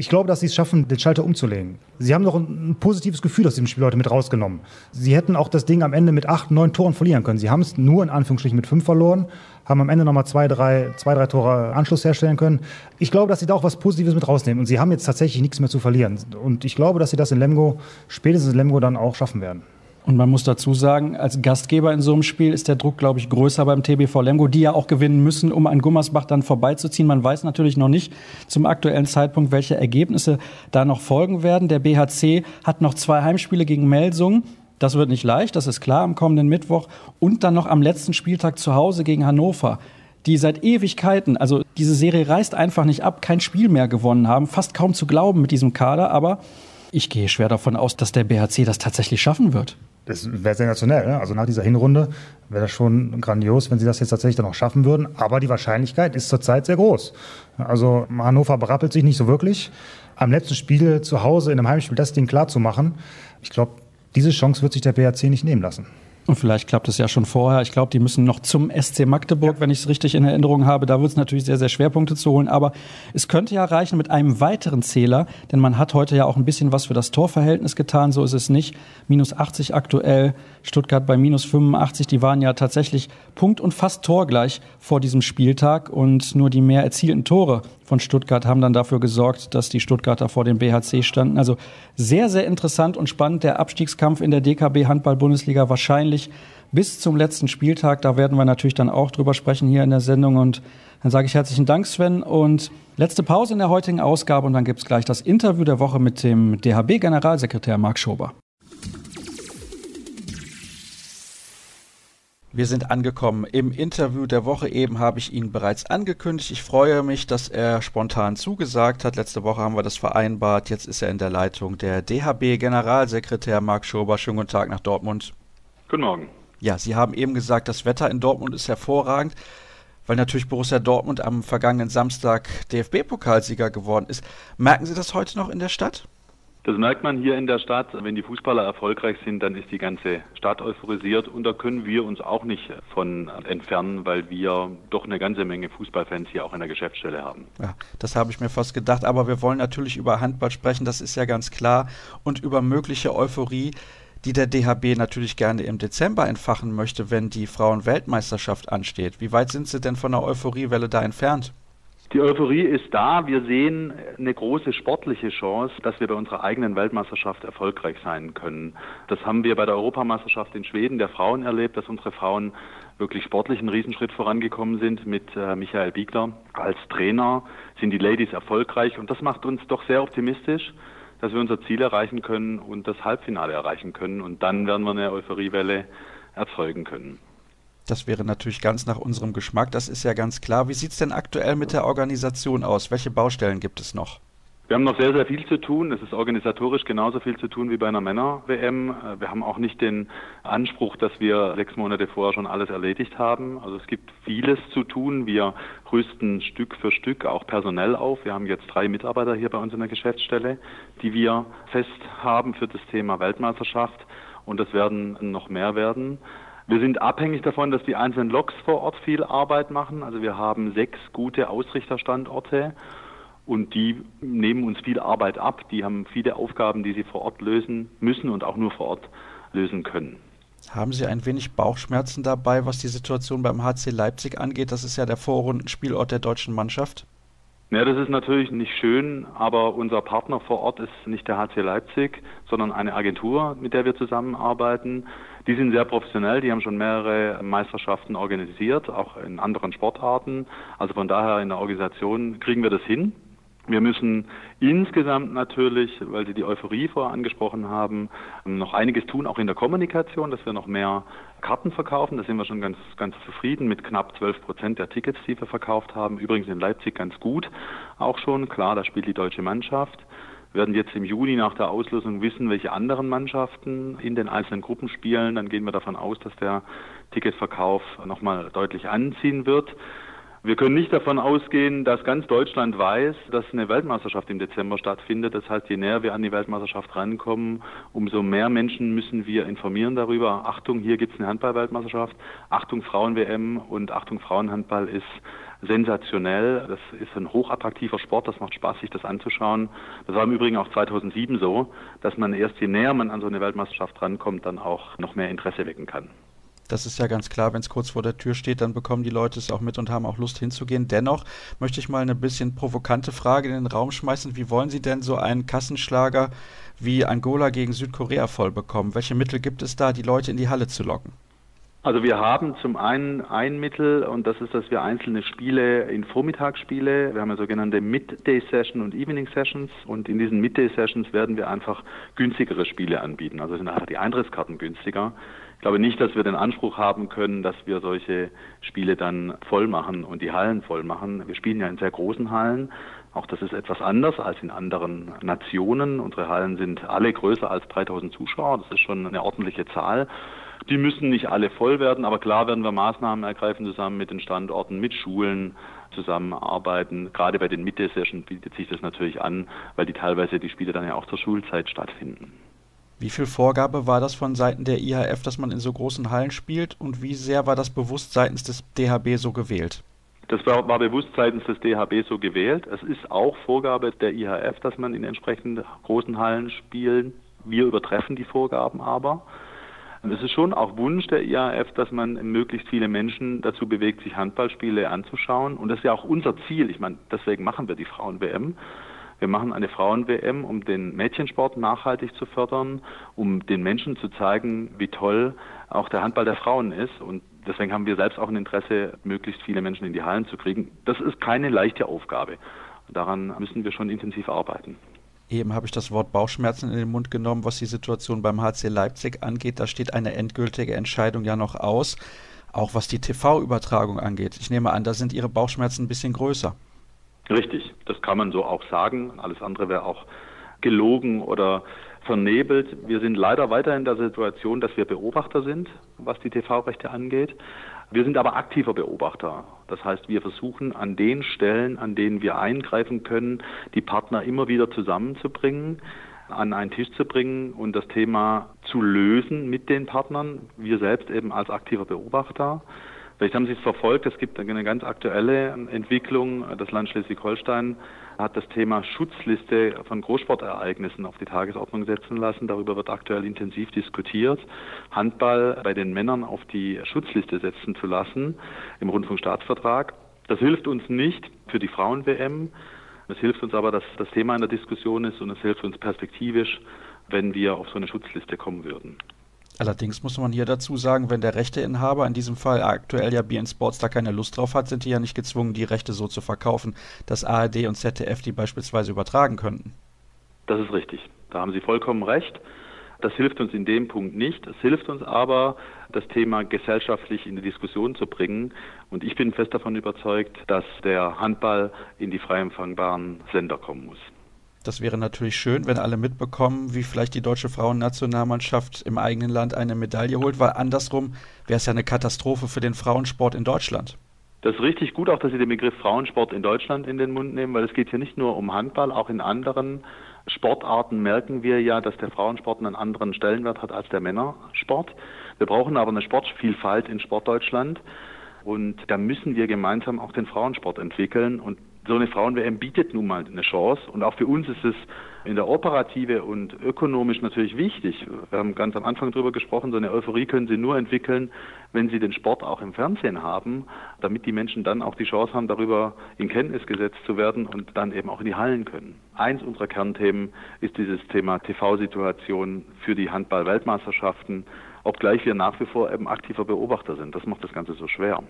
Ich glaube, dass sie es schaffen, den Schalter umzulegen. Sie haben doch ein, positives Gefühl aus dem Spiel heute mit rausgenommen. Sie hätten auch das Ding am Ende mit acht, neun Toren verlieren können. Sie haben es nur in Anführungsstrichen mit fünf verloren, haben am Ende nochmal zwei drei, zwei, drei Tore Anschluss herstellen können. Ich glaube, dass sie da auch was Positives mit rausnehmen. Und sie haben jetzt tatsächlich nichts mehr zu verlieren. Und ich glaube, dass sie das in Lemgo, spätestens in Lemgo, dann auch schaffen werden. Und man muss dazu sagen, als Gastgeber in so einem Spiel ist der Druck, glaube ich, größer beim TBV Lemgo, die ja auch gewinnen müssen, um an Gummersbach dann vorbeizuziehen. Man weiß natürlich noch nicht zum aktuellen Zeitpunkt, welche Ergebnisse da noch folgen werden. Der BHC hat noch zwei Heimspiele gegen Melsung. Das wird nicht leicht, das ist klar, am kommenden Mittwoch. Und dann noch am letzten Spieltag zu Hause gegen Hannover die seit Ewigkeiten, also diese Serie reißt einfach nicht ab, kein Spiel mehr gewonnen haben, fast kaum zu glauben mit diesem Kader, aber ich gehe schwer davon aus, dass der BHC das tatsächlich schaffen wird. Das wäre sensationell. Ne? Also nach dieser Hinrunde wäre das schon grandios, wenn sie das jetzt tatsächlich dann auch schaffen würden. Aber die Wahrscheinlichkeit ist zurzeit sehr groß. Also Hannover berappelt sich nicht so wirklich. Am letzten Spiel zu Hause in einem Heimspiel das Ding klar zu machen, ich glaube, diese Chance wird sich der BHC nicht nehmen lassen. Und vielleicht klappt es ja schon vorher. Ich glaube, die müssen noch zum SC Magdeburg, wenn ich es richtig in Erinnerung habe. Da wird es natürlich sehr, sehr schwer, Punkte zu holen. Aber es könnte ja reichen mit einem weiteren Zähler, denn man hat heute ja auch ein bisschen was für das Torverhältnis getan. So ist es nicht. Minus 80 aktuell, Stuttgart bei minus 85. Die waren ja tatsächlich Punkt und fast torgleich vor diesem Spieltag. Und nur die mehr erzielten Tore von Stuttgart haben dann dafür gesorgt, dass die Stuttgarter vor dem BHC standen. Also sehr, sehr interessant und spannend der Abstiegskampf in der DKB Handball-Bundesliga wahrscheinlich bis zum letzten Spieltag. Da werden wir natürlich dann auch drüber sprechen hier in der Sendung. Und dann sage ich herzlichen Dank, Sven. Und letzte Pause in der heutigen Ausgabe und dann gibt es gleich das Interview der Woche mit dem DHB-Generalsekretär Marc Schober. Wir sind angekommen im Interview der Woche. Eben habe ich ihn bereits angekündigt. Ich freue mich, dass er spontan zugesagt hat. Letzte Woche haben wir das vereinbart. Jetzt ist er in der Leitung. Der DHB-Generalsekretär Marc Schober. Schönen guten Tag nach Dortmund. Guten Morgen. Ja, Sie haben eben gesagt, das Wetter in Dortmund ist hervorragend, weil natürlich Borussia Dortmund am vergangenen Samstag DFB-Pokalsieger geworden ist. Merken Sie das heute noch in der Stadt? Das merkt man hier in der Stadt. Wenn die Fußballer erfolgreich sind, dann ist die ganze Stadt euphorisiert und da können wir uns auch nicht von entfernen, weil wir doch eine ganze Menge Fußballfans hier auch in der Geschäftsstelle haben. Ja, das habe ich mir fast gedacht, aber wir wollen natürlich über Handball sprechen, das ist ja ganz klar und über mögliche Euphorie die der DHB natürlich gerne im Dezember entfachen möchte, wenn die Frauenweltmeisterschaft ansteht. Wie weit sind Sie denn von der Euphoriewelle da entfernt? Die Euphorie ist da. Wir sehen eine große sportliche Chance, dass wir bei unserer eigenen Weltmeisterschaft erfolgreich sein können. Das haben wir bei der Europameisterschaft in Schweden der Frauen erlebt, dass unsere Frauen wirklich sportlich einen Riesenschritt vorangekommen sind mit äh, Michael Biegler. Als Trainer sind die Ladies erfolgreich und das macht uns doch sehr optimistisch, dass wir unser Ziel erreichen können und das Halbfinale erreichen können. Und dann werden wir eine Euphoriewelle erzeugen können. Das wäre natürlich ganz nach unserem Geschmack, das ist ja ganz klar. Wie sieht es denn aktuell mit der Organisation aus? Welche Baustellen gibt es noch? Wir haben noch sehr, sehr viel zu tun. Es ist organisatorisch genauso viel zu tun wie bei einer Männer-WM. Wir haben auch nicht den Anspruch, dass wir sechs Monate vorher schon alles erledigt haben. Also es gibt vieles zu tun. Wir rüsten Stück für Stück auch personell auf. Wir haben jetzt drei Mitarbeiter hier bei uns in der Geschäftsstelle, die wir fest haben für das Thema Weltmeisterschaft. Und es werden noch mehr werden. Wir sind abhängig davon, dass die einzelnen Loks vor Ort viel Arbeit machen. Also wir haben sechs gute Ausrichterstandorte und die nehmen uns viel Arbeit ab. Die haben viele Aufgaben, die sie vor Ort lösen müssen und auch nur vor Ort lösen können. Haben Sie ein wenig Bauchschmerzen dabei, was die Situation beim HC Leipzig angeht? Das ist ja der Vorrundenspielort der deutschen Mannschaft. Ja, das ist natürlich nicht schön, aber unser Partner vor Ort ist nicht der HC Leipzig, sondern eine Agentur, mit der wir zusammenarbeiten. Die sind sehr professionell, die haben schon mehrere Meisterschaften organisiert, auch in anderen Sportarten. Also von daher in der Organisation kriegen wir das hin. Wir müssen insgesamt natürlich, weil Sie die Euphorie vorher angesprochen haben, noch einiges tun, auch in der Kommunikation, dass wir noch mehr Karten verkaufen. Da sind wir schon ganz, ganz zufrieden mit knapp 12 Prozent der Tickets, die wir verkauft haben. Übrigens in Leipzig ganz gut auch schon. Klar, da spielt die deutsche Mannschaft. Wir werden jetzt im Juni nach der Auslösung wissen, welche anderen Mannschaften in den einzelnen Gruppen spielen. Dann gehen wir davon aus, dass der Ticketverkauf nochmal deutlich anziehen wird. Wir können nicht davon ausgehen, dass ganz Deutschland weiß, dass eine Weltmeisterschaft im Dezember stattfindet. Das heißt, je näher wir an die Weltmeisterschaft rankommen, umso mehr Menschen müssen wir informieren darüber. Achtung, hier gibt es eine Handball-Weltmeisterschaft. Achtung, Frauen-WM und Achtung, Frauenhandball ist sensationell. Das ist ein hochattraktiver Sport. Das macht Spaß, sich das anzuschauen. Das war im Übrigen auch 2007 so, dass man erst je näher man an so eine Weltmeisterschaft rankommt, dann auch noch mehr Interesse wecken kann. Das ist ja ganz klar, wenn es kurz vor der Tür steht, dann bekommen die Leute es auch mit und haben auch Lust hinzugehen. Dennoch möchte ich mal eine bisschen provokante Frage in den Raum schmeißen. Wie wollen Sie denn so einen Kassenschlager wie Angola gegen Südkorea voll bekommen? Welche Mittel gibt es da, die Leute in die Halle zu locken? Also wir haben zum einen ein Mittel und das ist, dass wir einzelne Spiele in Vormittagsspiele, wir haben ja sogenannte Midday Session und Evening Sessions und in diesen Midday Sessions werden wir einfach günstigere Spiele anbieten. Also sind einfach die Eintrittskarten günstiger. Ich glaube nicht, dass wir den Anspruch haben können, dass wir solche Spiele dann voll machen und die Hallen voll machen. Wir spielen ja in sehr großen Hallen. Auch das ist etwas anders als in anderen Nationen. Unsere Hallen sind alle größer als 3000 Zuschauer. Das ist schon eine ordentliche Zahl. Die müssen nicht alle voll werden, aber klar werden wir Maßnahmen ergreifen zusammen mit den Standorten, mit Schulen zusammenarbeiten. Gerade bei den Mitte-Sessions bietet sich das natürlich an, weil die teilweise die Spiele dann ja auch zur Schulzeit stattfinden. Wie viel Vorgabe war das von Seiten der IHF, dass man in so großen Hallen spielt und wie sehr war das bewusst seitens des DHB so gewählt? Das war, war bewusst seitens des DHB so gewählt. Es ist auch Vorgabe der IHF, dass man in entsprechend großen Hallen spielt. Wir übertreffen die Vorgaben aber. Es ist schon auch Wunsch der IAF, dass man möglichst viele Menschen dazu bewegt, sich Handballspiele anzuschauen. Und das ist ja auch unser Ziel. Ich meine, deswegen machen wir die Frauen-WM. Wir machen eine Frauen-WM, um den Mädchensport nachhaltig zu fördern, um den Menschen zu zeigen, wie toll auch der Handball der Frauen ist. Und deswegen haben wir selbst auch ein Interesse, möglichst viele Menschen in die Hallen zu kriegen. Das ist keine leichte Aufgabe. Daran müssen wir schon intensiv arbeiten. Eben habe ich das Wort Bauchschmerzen in den Mund genommen, was die Situation beim HC Leipzig angeht. Da steht eine endgültige Entscheidung ja noch aus, auch was die TV-Übertragung angeht. Ich nehme an, da sind Ihre Bauchschmerzen ein bisschen größer. Richtig, das kann man so auch sagen. Alles andere wäre auch gelogen oder vernebelt. Wir sind leider weiter in der Situation, dass wir Beobachter sind, was die TV-Rechte angeht. Wir sind aber aktiver Beobachter. Das heißt, wir versuchen an den Stellen, an denen wir eingreifen können, die Partner immer wieder zusammenzubringen. an einen Tisch zu bringen und das Thema zu lösen mit den Partnern, wir selbst eben als aktiver Beobachter. Vielleicht haben Sie es verfolgt, es gibt eine ganz aktuelle Entwicklung. Das Land Schleswig-Holstein hat das Thema Schutzliste von Großsportereignissen auf die Tagesordnung setzen lassen. Darüber wird aktuell intensiv diskutiert. Handball bei den Männern auf die Schutzliste setzen zu lassen im Rundfunkstaatsvertrag. Das hilft uns nicht für die Frauen-WM. Es hilft uns aber, dass das Thema in der Diskussion ist und es hilft uns perspektivisch, wenn wir auf so eine Schutzliste kommen würden. Allerdings muss man hier dazu sagen, wenn der Rechteinhaber, in diesem Fall aktuell ja BN Sports, da keine Lust drauf hat, sind die ja nicht gezwungen, die Rechte so zu verkaufen, dass ARD und ZDF die beispielsweise übertragen könnten. Das ist richtig. Da haben Sie vollkommen recht. Das hilft uns in dem Punkt nicht. Es hilft uns aber, das Thema gesellschaftlich in die Diskussion zu bringen. Und ich bin fest davon überzeugt, dass der Handball in die frei empfangbaren Sender kommen muss. Das wäre natürlich schön, wenn alle mitbekommen, wie vielleicht die deutsche Frauennationalmannschaft im eigenen Land eine Medaille holt, weil andersrum wäre es ja eine Katastrophe für den Frauensport in Deutschland. Das ist richtig gut, auch dass Sie den Begriff Frauensport in Deutschland in den Mund nehmen, weil es geht hier nicht nur um Handball, auch in anderen Sportarten merken wir ja, dass der Frauensport einen anderen Stellenwert hat als der Männersport. Wir brauchen aber eine Sportvielfalt in Sportdeutschland. Und da müssen wir gemeinsam auch den Frauensport entwickeln. Und so eine Frauen-WM bietet nun mal eine Chance. Und auch für uns ist es in der Operative und ökonomisch natürlich wichtig. Wir haben ganz am Anfang darüber gesprochen, so eine Euphorie können Sie nur entwickeln, wenn Sie den Sport auch im Fernsehen haben, damit die Menschen dann auch die Chance haben, darüber in Kenntnis gesetzt zu werden und dann eben auch in die Hallen können. Eins unserer Kernthemen ist dieses Thema TV-Situation für die Handball-Weltmeisterschaften, obgleich wir nach wie vor eben aktiver Beobachter sind. Das macht das Ganze so schwer.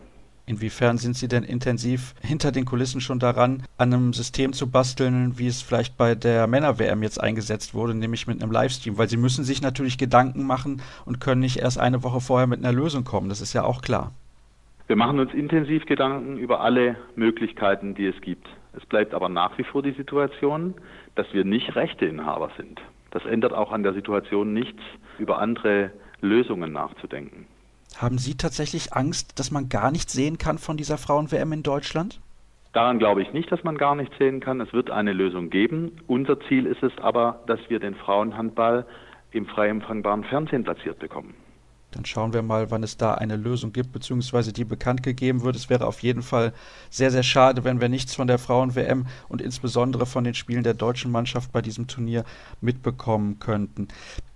Inwiefern sind Sie denn intensiv hinter den Kulissen schon daran, an einem System zu basteln, wie es vielleicht bei der Männer-WM jetzt eingesetzt wurde, nämlich mit einem Livestream? Weil Sie müssen sich natürlich Gedanken machen und können nicht erst eine Woche vorher mit einer Lösung kommen. Das ist ja auch klar. Wir machen uns intensiv Gedanken über alle Möglichkeiten, die es gibt. Es bleibt aber nach wie vor die Situation, dass wir nicht Rechteinhaber sind. Das ändert auch an der Situation nichts, über andere Lösungen nachzudenken. Haben Sie tatsächlich Angst, dass man gar nichts sehen kann von dieser Frauen-WM in Deutschland? Daran glaube ich nicht, dass man gar nichts sehen kann. Es wird eine Lösung geben. Unser Ziel ist es aber, dass wir den Frauenhandball im frei empfangbaren Fernsehen platziert bekommen. Dann schauen wir mal, wann es da eine Lösung gibt, beziehungsweise die bekannt gegeben wird. Es wäre auf jeden Fall sehr, sehr schade, wenn wir nichts von der Frauen-WM und insbesondere von den Spielen der deutschen Mannschaft bei diesem Turnier mitbekommen könnten.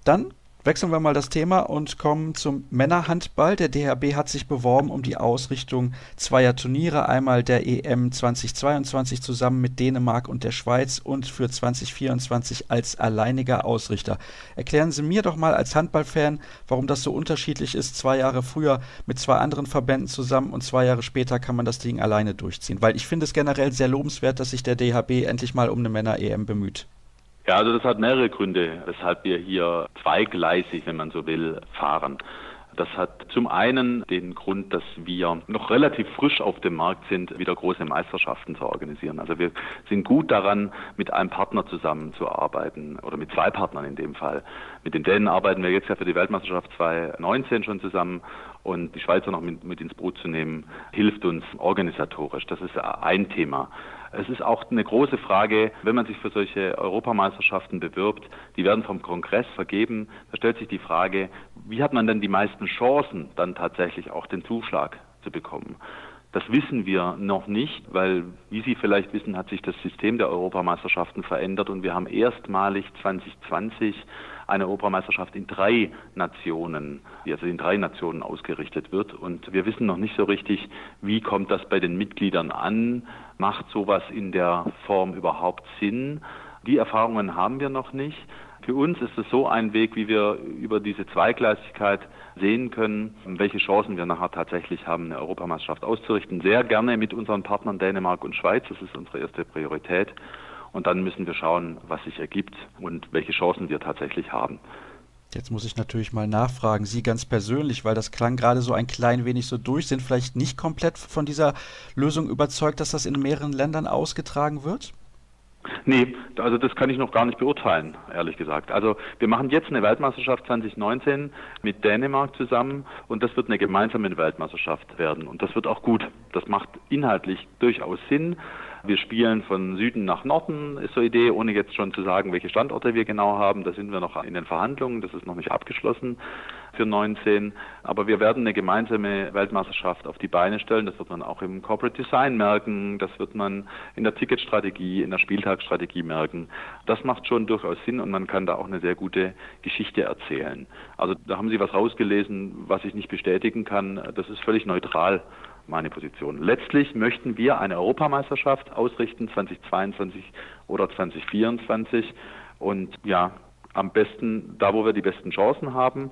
Dann Wechseln wir mal das Thema und kommen zum Männerhandball. Der DHB hat sich beworben um die Ausrichtung zweier Turniere, einmal der EM 2022 zusammen mit Dänemark und der Schweiz und für 2024 als alleiniger Ausrichter. Erklären Sie mir doch mal als Handballfan, warum das so unterschiedlich ist, zwei Jahre früher mit zwei anderen Verbänden zusammen und zwei Jahre später kann man das Ding alleine durchziehen. Weil ich finde es generell sehr lobenswert, dass sich der DHB endlich mal um eine Männer-EM bemüht. Ja, also das hat mehrere Gründe, weshalb wir hier zweigleisig, wenn man so will, fahren. Das hat zum einen den Grund, dass wir noch relativ frisch auf dem Markt sind, wieder große Meisterschaften zu organisieren. Also wir sind gut daran, mit einem Partner zusammenzuarbeiten oder mit zwei Partnern in dem Fall. Mit den Dänen arbeiten wir jetzt ja für die Weltmeisterschaft 2019 schon zusammen und die Schweizer noch mit, mit ins Boot zu nehmen, hilft uns organisatorisch. Das ist ein Thema. Es ist auch eine große Frage, wenn man sich für solche Europameisterschaften bewirbt, die werden vom Kongress vergeben, da stellt sich die Frage, wie hat man denn die meisten Chancen, dann tatsächlich auch den Zuschlag zu bekommen? Das wissen wir noch nicht, weil, wie Sie vielleicht wissen, hat sich das System der Europameisterschaften verändert und wir haben erstmalig 2020 eine Europameisterschaft in drei Nationen, die also in drei Nationen ausgerichtet wird. Und wir wissen noch nicht so richtig, wie kommt das bei den Mitgliedern an? Macht sowas in der Form überhaupt Sinn? Die Erfahrungen haben wir noch nicht. Für uns ist es so ein Weg, wie wir über diese Zweigleisigkeit sehen können, welche Chancen wir nachher tatsächlich haben, eine Europameisterschaft auszurichten. Sehr gerne mit unseren Partnern Dänemark und Schweiz. Das ist unsere erste Priorität. Und dann müssen wir schauen, was sich ergibt und welche Chancen wir tatsächlich haben. Jetzt muss ich natürlich mal nachfragen, Sie ganz persönlich, weil das klang gerade so ein klein wenig so durch, sind vielleicht nicht komplett von dieser Lösung überzeugt, dass das in mehreren Ländern ausgetragen wird? Nee, also das kann ich noch gar nicht beurteilen, ehrlich gesagt. Also wir machen jetzt eine Weltmeisterschaft 2019 mit Dänemark zusammen und das wird eine gemeinsame Weltmeisterschaft werden und das wird auch gut. Das macht inhaltlich durchaus Sinn. Wir spielen von Süden nach Norden, ist so die Idee, ohne jetzt schon zu sagen, welche Standorte wir genau haben. Da sind wir noch in den Verhandlungen, das ist noch nicht abgeschlossen für 19. Aber wir werden eine gemeinsame Weltmeisterschaft auf die Beine stellen. Das wird man auch im Corporate Design merken. Das wird man in der Ticketstrategie, in der Spieltagsstrategie merken. Das macht schon durchaus Sinn und man kann da auch eine sehr gute Geschichte erzählen. Also da haben Sie was rausgelesen, was ich nicht bestätigen kann. Das ist völlig neutral meine Position. Letztlich möchten wir eine Europameisterschaft ausrichten, 2022 oder 2024. Und ja, am besten da, wo wir die besten Chancen haben.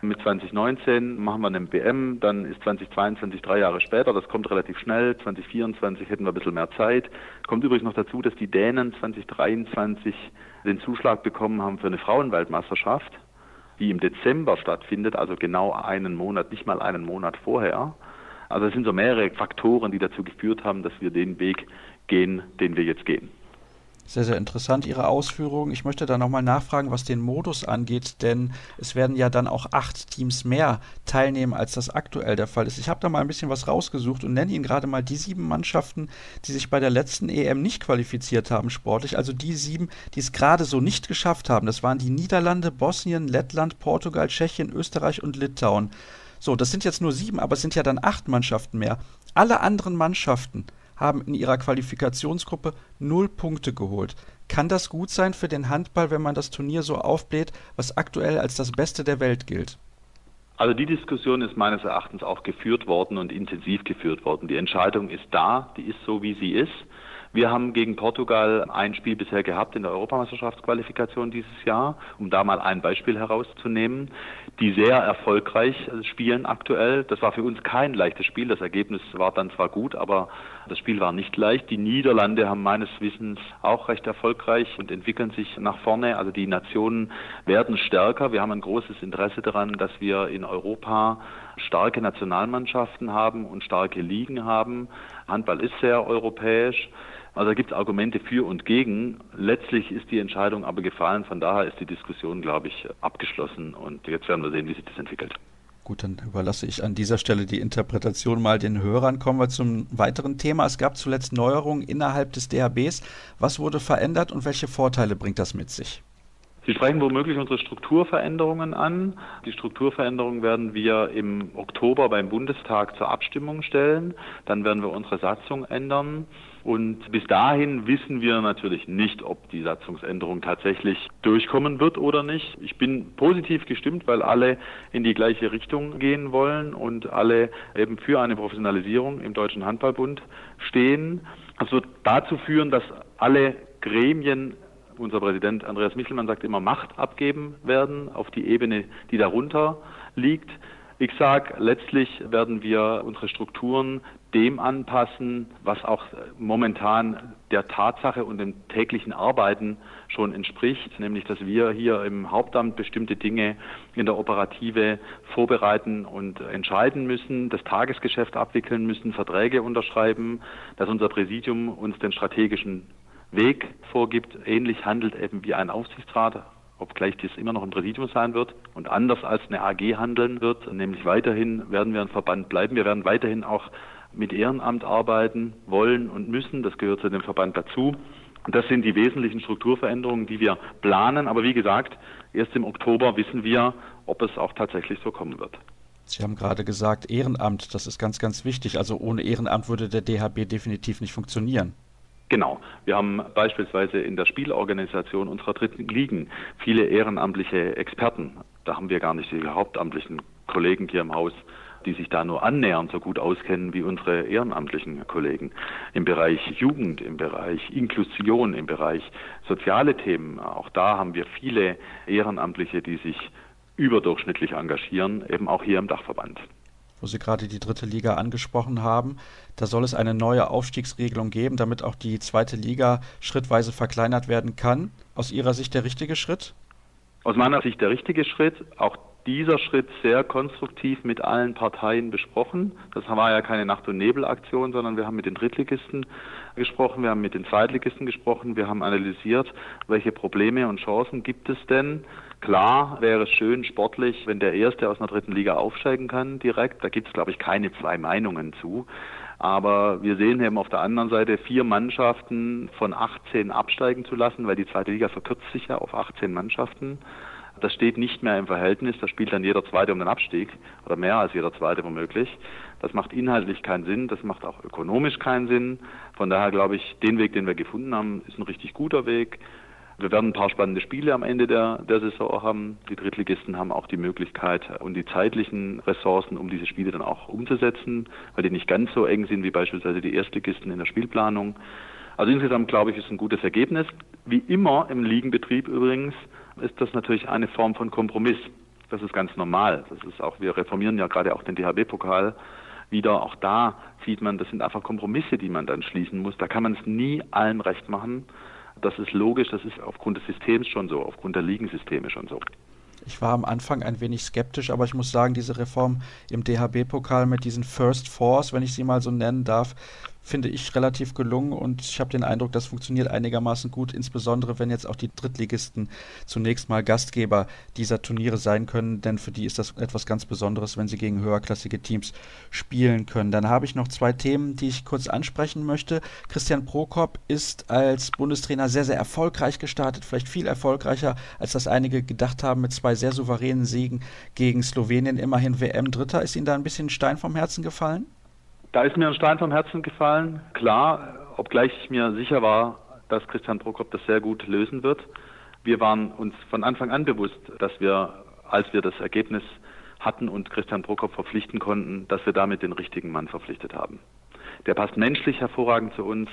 Mit 2019 machen wir eine BM, dann ist 2022 drei Jahre später, das kommt relativ schnell. 2024 hätten wir ein bisschen mehr Zeit. Kommt übrigens noch dazu, dass die Dänen 2023 den Zuschlag bekommen haben für eine Frauenweltmeisterschaft, die im Dezember stattfindet, also genau einen Monat, nicht mal einen Monat vorher. Also es sind so mehrere Faktoren, die dazu geführt haben, dass wir den Weg gehen, den wir jetzt gehen. Sehr, sehr interessant, Ihre Ausführungen. Ich möchte da nochmal nachfragen, was den Modus angeht, denn es werden ja dann auch acht Teams mehr teilnehmen, als das aktuell der Fall ist. Ich habe da mal ein bisschen was rausgesucht und nenne Ihnen gerade mal die sieben Mannschaften, die sich bei der letzten EM nicht qualifiziert haben sportlich. Also die sieben, die es gerade so nicht geschafft haben. Das waren die Niederlande, Bosnien, Lettland, Portugal, Tschechien, Österreich und Litauen. So, das sind jetzt nur sieben, aber es sind ja dann acht Mannschaften mehr. Alle anderen Mannschaften haben in ihrer Qualifikationsgruppe null Punkte geholt. Kann das gut sein für den Handball, wenn man das Turnier so aufbläht, was aktuell als das Beste der Welt gilt? Also die Diskussion ist meines Erachtens auch geführt worden und intensiv geführt worden. Die Entscheidung ist da, die ist so, wie sie ist. Wir haben gegen Portugal ein Spiel bisher gehabt in der Europameisterschaftsqualifikation dieses Jahr, um da mal ein Beispiel herauszunehmen, die sehr erfolgreich spielen aktuell. Das war für uns kein leichtes Spiel. Das Ergebnis war dann zwar gut, aber das Spiel war nicht leicht. Die Niederlande haben meines Wissens auch recht erfolgreich und entwickeln sich nach vorne. Also die Nationen werden stärker. Wir haben ein großes Interesse daran, dass wir in Europa starke Nationalmannschaften haben und starke Ligen haben. Handball ist sehr europäisch. Also da gibt es Argumente für und gegen. Letztlich ist die Entscheidung aber gefallen. Von daher ist die Diskussion, glaube ich, abgeschlossen. Und jetzt werden wir sehen, wie sich das entwickelt. Gut, dann überlasse ich an dieser Stelle die Interpretation mal den Hörern. Kommen wir zum weiteren Thema. Es gab zuletzt Neuerungen innerhalb des DHBs. Was wurde verändert und welche Vorteile bringt das mit sich? Sie sprechen womöglich unsere Strukturveränderungen an. Die Strukturveränderungen werden wir im Oktober beim Bundestag zur Abstimmung stellen. Dann werden wir unsere Satzung ändern. Und bis dahin wissen wir natürlich nicht, ob die Satzungsänderung tatsächlich durchkommen wird oder nicht. Ich bin positiv gestimmt, weil alle in die gleiche Richtung gehen wollen und alle eben für eine Professionalisierung im Deutschen Handballbund stehen. Das wird dazu führen, dass alle Gremien unser Präsident Andreas Michelmann sagt immer, Macht abgeben werden auf die Ebene, die darunter liegt. Ich sage, letztlich werden wir unsere Strukturen dem anpassen, was auch momentan der Tatsache und dem täglichen Arbeiten schon entspricht, nämlich dass wir hier im Hauptamt bestimmte Dinge in der Operative vorbereiten und entscheiden müssen, das Tagesgeschäft abwickeln müssen, Verträge unterschreiben, dass unser Präsidium uns den strategischen Weg vorgibt, ähnlich handelt eben wie ein Aufsichtsrat, obgleich dies immer noch ein Präsidium sein wird und anders als eine AG handeln wird, nämlich weiterhin werden wir ein Verband bleiben. Wir werden weiterhin auch mit Ehrenamt arbeiten wollen und müssen. Das gehört zu dem Verband dazu. Und das sind die wesentlichen Strukturveränderungen, die wir planen. Aber wie gesagt, erst im Oktober wissen wir, ob es auch tatsächlich so kommen wird. Sie haben gerade gesagt, Ehrenamt, das ist ganz, ganz wichtig. Also ohne Ehrenamt würde der DHB definitiv nicht funktionieren. Genau. Wir haben beispielsweise in der Spielorganisation unserer dritten Ligen viele ehrenamtliche Experten. Da haben wir gar nicht die hauptamtlichen Kollegen hier im Haus, die sich da nur annähernd so gut auskennen wie unsere ehrenamtlichen Kollegen. Im Bereich Jugend, im Bereich Inklusion, im Bereich soziale Themen, auch da haben wir viele Ehrenamtliche, die sich überdurchschnittlich engagieren, eben auch hier im Dachverband wo Sie gerade die dritte Liga angesprochen haben. Da soll es eine neue Aufstiegsregelung geben, damit auch die zweite Liga schrittweise verkleinert werden kann. Aus Ihrer Sicht der richtige Schritt? Aus meiner Sicht der richtige Schritt. Auch dieser Schritt sehr konstruktiv mit allen Parteien besprochen. Das war ja keine Nacht- und Nebelaktion, sondern wir haben mit den Drittligisten gesprochen, wir haben mit den Zweitligisten gesprochen, wir haben analysiert, welche Probleme und Chancen gibt es denn. Klar wäre es schön sportlich, wenn der Erste aus einer dritten Liga aufsteigen kann direkt. Da gibt es, glaube ich, keine zwei Meinungen zu. Aber wir sehen eben auf der anderen Seite vier Mannschaften von 18 absteigen zu lassen, weil die zweite Liga verkürzt sich ja auf 18 Mannschaften. Das steht nicht mehr im Verhältnis, da spielt dann jeder Zweite um den Abstieg oder mehr als jeder Zweite womöglich. Das macht inhaltlich keinen Sinn, das macht auch ökonomisch keinen Sinn. Von daher glaube ich, den Weg, den wir gefunden haben, ist ein richtig guter Weg. Wir werden ein paar spannende Spiele am Ende der, der Saison haben. Die Drittligisten haben auch die Möglichkeit und die zeitlichen Ressourcen, um diese Spiele dann auch umzusetzen, weil die nicht ganz so eng sind wie beispielsweise die Erstligisten in der Spielplanung. Also insgesamt glaube ich, ist ein gutes Ergebnis. Wie immer im Ligenbetrieb übrigens ist das natürlich eine Form von Kompromiss. Das ist ganz normal. Das ist auch, wir reformieren ja gerade auch den DHB-Pokal wieder. Auch da sieht man, das sind einfach Kompromisse, die man dann schließen muss. Da kann man es nie allen recht machen. Das ist logisch, das ist aufgrund des Systems schon so, aufgrund der Ligensysteme schon so. Ich war am Anfang ein wenig skeptisch, aber ich muss sagen, diese Reform im DHB-Pokal mit diesen First Fours, wenn ich sie mal so nennen darf, finde ich relativ gelungen und ich habe den Eindruck, das funktioniert einigermaßen gut, insbesondere wenn jetzt auch die Drittligisten zunächst mal Gastgeber dieser Turniere sein können, denn für die ist das etwas ganz Besonderes, wenn sie gegen höherklassige Teams spielen können. Dann habe ich noch zwei Themen, die ich kurz ansprechen möchte. Christian Prokop ist als Bundestrainer sehr, sehr erfolgreich gestartet, vielleicht viel erfolgreicher, als das einige gedacht haben, mit zwei sehr souveränen Siegen gegen Slowenien, immerhin WM-Dritter. Ist Ihnen da ein bisschen Stein vom Herzen gefallen? Da ist mir ein Stein vom Herzen gefallen. Klar, obgleich ich mir sicher war, dass Christian Prokop das sehr gut lösen wird. Wir waren uns von Anfang an bewusst, dass wir, als wir das Ergebnis hatten und Christian Prokop verpflichten konnten, dass wir damit den richtigen Mann verpflichtet haben. Der passt menschlich hervorragend zu uns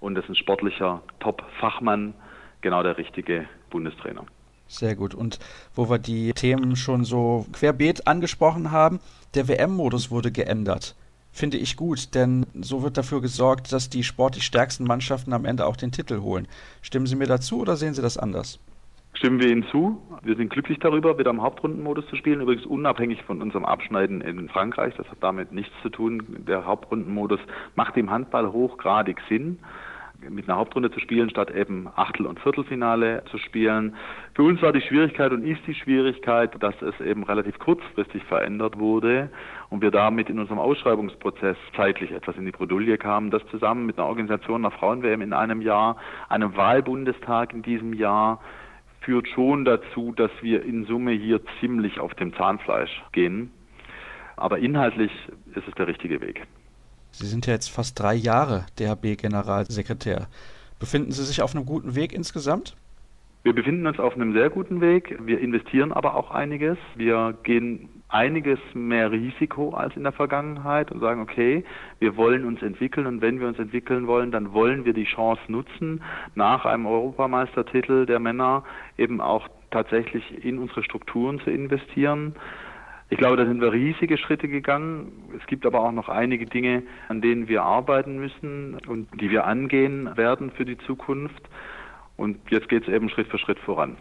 und ist ein sportlicher Top-Fachmann, genau der richtige Bundestrainer. Sehr gut. Und wo wir die Themen schon so querbeet angesprochen haben, der WM-Modus wurde geändert finde ich gut, denn so wird dafür gesorgt, dass die sportlich stärksten Mannschaften am Ende auch den Titel holen. Stimmen Sie mir dazu oder sehen Sie das anders? Stimmen wir Ihnen zu. Wir sind glücklich darüber, wieder im Hauptrundenmodus zu spielen. Übrigens unabhängig von unserem Abschneiden in Frankreich. Das hat damit nichts zu tun. Der Hauptrundenmodus macht im Handball hochgradig Sinn mit einer Hauptrunde zu spielen, statt eben Achtel- und Viertelfinale zu spielen. Für uns war die Schwierigkeit und ist die Schwierigkeit, dass es eben relativ kurzfristig verändert wurde und wir damit in unserem Ausschreibungsprozess zeitlich etwas in die Bredouille kamen. Das zusammen mit einer Organisation nach Frauen-WM in einem Jahr, einem Wahlbundestag in diesem Jahr, führt schon dazu, dass wir in Summe hier ziemlich auf dem Zahnfleisch gehen. Aber inhaltlich ist es der richtige Weg. Sie sind ja jetzt fast drei Jahre DHB-Generalsekretär. Befinden Sie sich auf einem guten Weg insgesamt? Wir befinden uns auf einem sehr guten Weg. Wir investieren aber auch einiges. Wir gehen einiges mehr Risiko als in der Vergangenheit und sagen, okay, wir wollen uns entwickeln und wenn wir uns entwickeln wollen, dann wollen wir die Chance nutzen, nach einem Europameistertitel der Männer eben auch tatsächlich in unsere Strukturen zu investieren. Ich glaube, da sind wir riesige Schritte gegangen. Es gibt aber auch noch einige Dinge, an denen wir arbeiten müssen und die wir angehen werden für die Zukunft. Und jetzt geht es eben Schritt für Schritt voran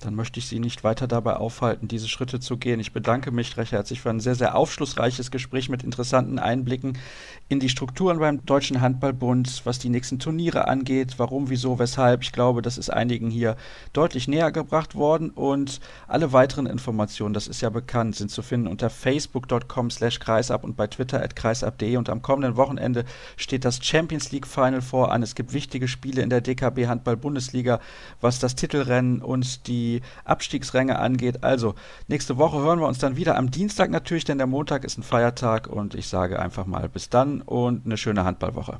dann möchte ich Sie nicht weiter dabei aufhalten, diese Schritte zu gehen. Ich bedanke mich recht herzlich für ein sehr, sehr aufschlussreiches Gespräch mit interessanten Einblicken in die Strukturen beim Deutschen Handballbund, was die nächsten Turniere angeht, warum, wieso, weshalb. Ich glaube, das ist einigen hier deutlich näher gebracht worden und alle weiteren Informationen, das ist ja bekannt, sind zu finden unter facebook.com slash kreisab und bei Twitter at kreisab.de und am kommenden Wochenende steht das Champions League Final vor an. Es gibt wichtige Spiele in der DKB Handball Bundesliga, was das Titelrennen und die die Abstiegsränge angeht. Also, nächste Woche hören wir uns dann wieder am Dienstag natürlich, denn der Montag ist ein Feiertag und ich sage einfach mal bis dann und eine schöne Handballwoche.